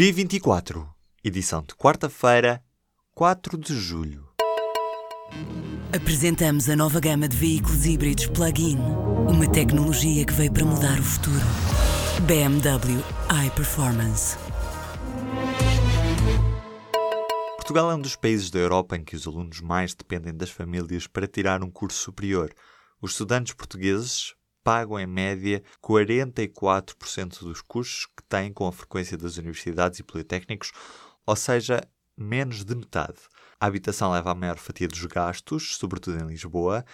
P24, edição de quarta-feira, 4 de julho. Apresentamos a nova gama de veículos híbridos plug-in. Uma tecnologia que veio para mudar o futuro. BMW iPerformance. Portugal é um dos países da Europa em que os alunos mais dependem das famílias para tirar um curso superior. Os estudantes portugueses pagam em média 44% dos custos que têm com a frequência das universidades e politécnicos, ou seja, menos de metade. A habitação leva a maior fatia dos gastos, sobretudo em Lisboa,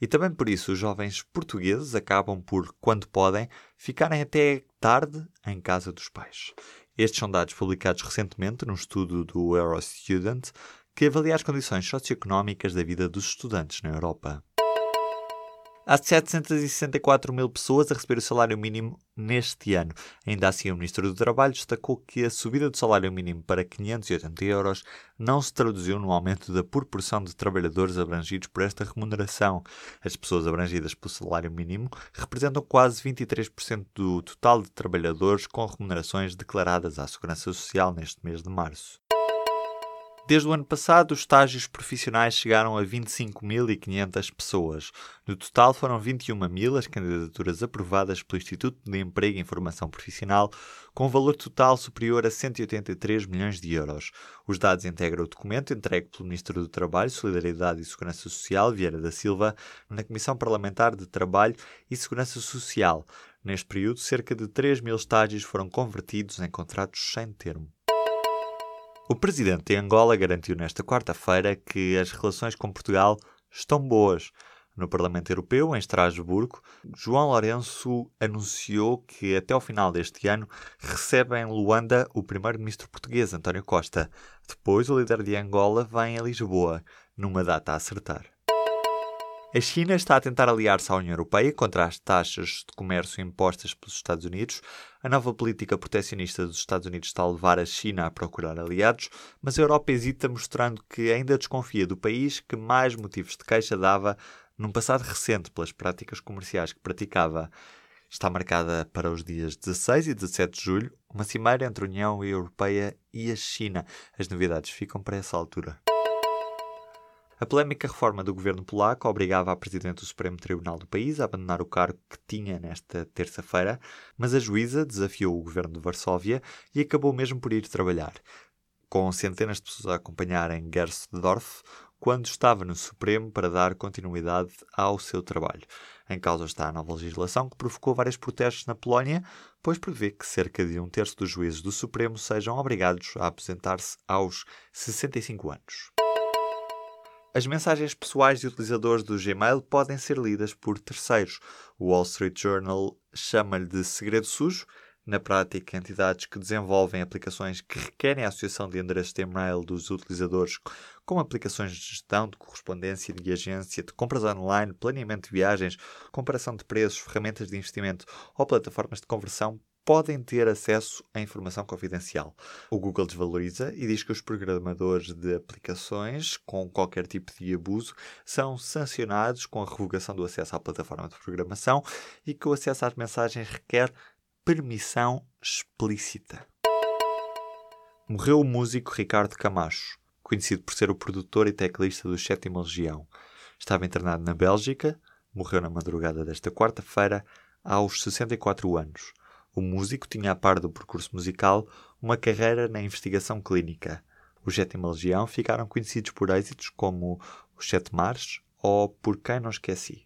e também por isso os jovens portugueses acabam por, quando podem, ficarem até tarde em casa dos pais. Estes são dados publicados recentemente num estudo do Eurostudent que avalia as condições socioeconómicas da vida dos estudantes na Europa. Há 764 mil pessoas a receber o salário mínimo neste ano. Ainda assim, o Ministro do Trabalho destacou que a subida do salário mínimo para 580 euros não se traduziu no aumento da proporção de trabalhadores abrangidos por esta remuneração. As pessoas abrangidas pelo salário mínimo representam quase 23% do total de trabalhadores com remunerações declaradas à Segurança Social neste mês de março. Desde o ano passado, os estágios profissionais chegaram a 25.500 pessoas. No total, foram 21 mil as candidaturas aprovadas pelo Instituto de Emprego e Informação Profissional, com um valor total superior a 183 milhões de euros. Os dados integram o documento entregue pelo Ministro do Trabalho, Solidariedade e Segurança Social, Vieira da Silva, na Comissão Parlamentar de Trabalho e Segurança Social. Neste período, cerca de 3 mil estágios foram convertidos em contratos sem termo. O presidente de Angola garantiu nesta quarta-feira que as relações com Portugal estão boas. No Parlamento Europeu, em Estrasburgo, João Lourenço anunciou que até ao final deste ano recebe em Luanda o primeiro-ministro português, António Costa. Depois, o líder de Angola vem a Lisboa, numa data a acertar. A China está a tentar aliar-se à União Europeia contra as taxas de comércio impostas pelos Estados Unidos. A nova política proteccionista dos Estados Unidos está a levar a China a procurar aliados, mas a Europa hesita, mostrando que ainda desconfia do país que mais motivos de queixa dava num passado recente pelas práticas comerciais que praticava. Está marcada para os dias 16 e 17 de julho uma cimeira entre a União Europeia e a China. As novidades ficam para essa altura. A polémica reforma do governo polaco obrigava a Presidente do Supremo Tribunal do país a abandonar o cargo que tinha nesta terça-feira, mas a juíza desafiou o governo de Varsóvia e acabou mesmo por ir trabalhar. Com centenas de pessoas a acompanharem Gersdorf quando estava no Supremo para dar continuidade ao seu trabalho. Em causa está a nova legislação que provocou vários protestos na Polónia, pois prevê que cerca de um terço dos juízes do Supremo sejam obrigados a aposentar-se aos 65 anos. As mensagens pessoais de utilizadores do Gmail podem ser lidas por terceiros. O Wall Street Journal chama-lhe de segredo sujo. Na prática, entidades que desenvolvem aplicações que requerem a associação de endereços de e-mail dos utilizadores, como aplicações de gestão de correspondência de agência, de compras online, planeamento de viagens, comparação de preços, ferramentas de investimento ou plataformas de conversão, podem ter acesso à informação confidencial. O Google desvaloriza e diz que os programadores de aplicações com qualquer tipo de abuso são sancionados com a revogação do acesso à plataforma de programação e que o acesso às mensagens requer permissão explícita. Morreu o músico Ricardo Camacho, conhecido por ser o produtor e teclista do Sétima Legião. Estava internado na Bélgica, morreu na madrugada desta quarta-feira, aos 64 anos. O músico tinha, a par do percurso musical, uma carreira na investigação clínica. Os Sétima Legião ficaram conhecidos por êxitos como Os Sete Mares ou Por Quem Não Esqueci.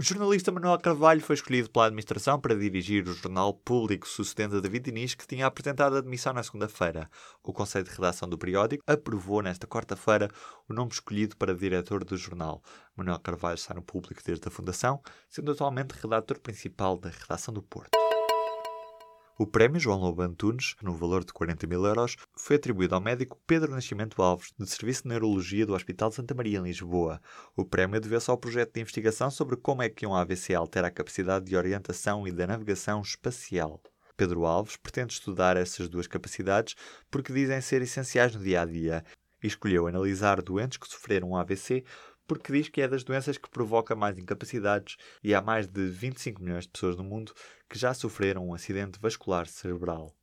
O jornalista Manuel Carvalho foi escolhido pela administração para dirigir o jornal público sucedendo a David Diniz, que tinha apresentado a admissão na segunda-feira. O Conselho de Redação do periódico aprovou nesta quarta-feira o nome escolhido para diretor do jornal. Manuel Carvalho está no público desde a fundação, sendo atualmente redator principal da redação do Porto. O prémio João Lobo Antunes, no valor de 40 mil euros, foi atribuído ao médico Pedro Nascimento Alves, do Serviço de Neurologia do Hospital de Santa Maria, em Lisboa. O prémio deve-se ao projeto de investigação sobre como é que um AVC altera a capacidade de orientação e da navegação espacial. Pedro Alves pretende estudar essas duas capacidades porque dizem ser essenciais no dia a dia e escolheu analisar doentes que sofreram um AVC porque diz que é das doenças que provoca mais incapacidades e há mais de 25 milhões de pessoas no mundo que já sofreram um acidente vascular cerebral.